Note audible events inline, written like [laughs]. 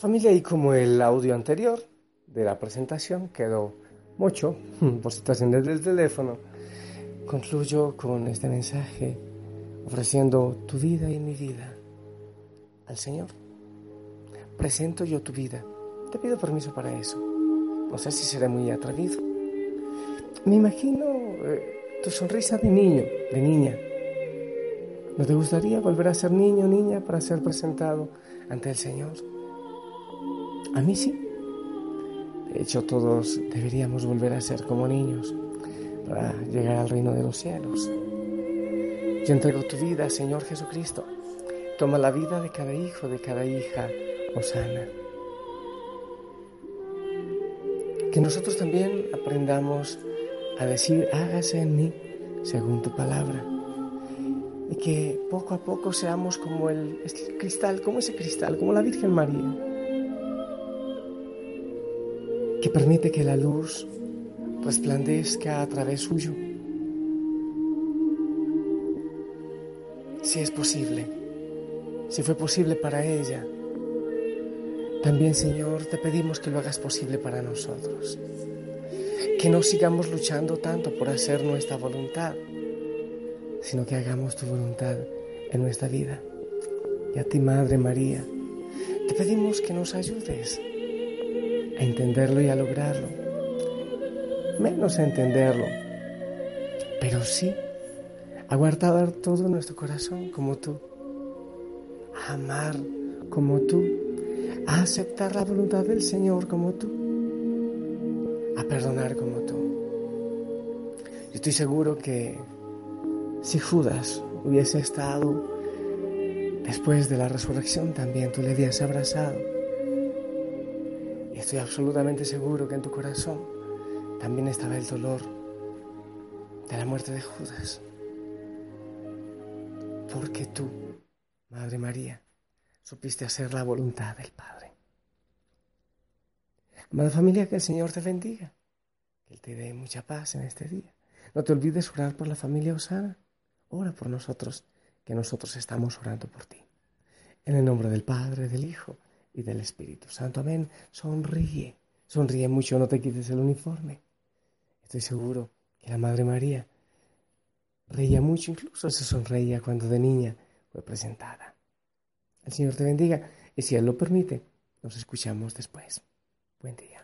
Familia, y como el audio anterior de la presentación quedó mucho [laughs] por situaciones del teléfono, concluyo con este mensaje ofreciendo tu vida y mi vida al Señor. Presento yo tu vida. Te pido permiso para eso. No sé si seré muy atrevido. Me imagino eh, tu sonrisa de niño, de niña. ¿No te gustaría volver a ser niño niña para ser presentado ante el Señor? A mí sí. De hecho, todos deberíamos volver a ser como niños para llegar al reino de los cielos. Yo entrego tu vida, Señor Jesucristo. Toma la vida de cada hijo, de cada hija, Osana. Que nosotros también aprendamos a decir, hágase en mí según tu palabra. Y que poco a poco seamos como el cristal, como ese cristal, como la Virgen María que permite que la luz resplandezca a través suyo. Si es posible, si fue posible para ella, también Señor te pedimos que lo hagas posible para nosotros. Que no sigamos luchando tanto por hacer nuestra voluntad, sino que hagamos tu voluntad en nuestra vida. Y a ti, Madre María, te pedimos que nos ayudes a entenderlo y a lograrlo. Menos a entenderlo, pero sí a guardar todo nuestro corazón como tú, a amar como tú, a aceptar la voluntad del Señor como tú, a perdonar como tú. Yo estoy seguro que si Judas hubiese estado después de la resurrección también, tú le habías abrazado Estoy absolutamente seguro que en tu corazón también estaba el dolor de la muerte de Judas. Porque tú, Madre María, supiste hacer la voluntad del Padre. Amada familia, que el Señor te bendiga, que Él te dé mucha paz en este día. No te olvides orar por la familia Osana. Ora por nosotros, que nosotros estamos orando por ti. En el nombre del Padre, del Hijo y del Espíritu Santo. Amén. Sonríe, sonríe mucho, no te quites el uniforme. Estoy seguro que la Madre María reía mucho, incluso se sonreía cuando de niña fue presentada. El Señor te bendiga y si Él lo permite, nos escuchamos después. Buen día.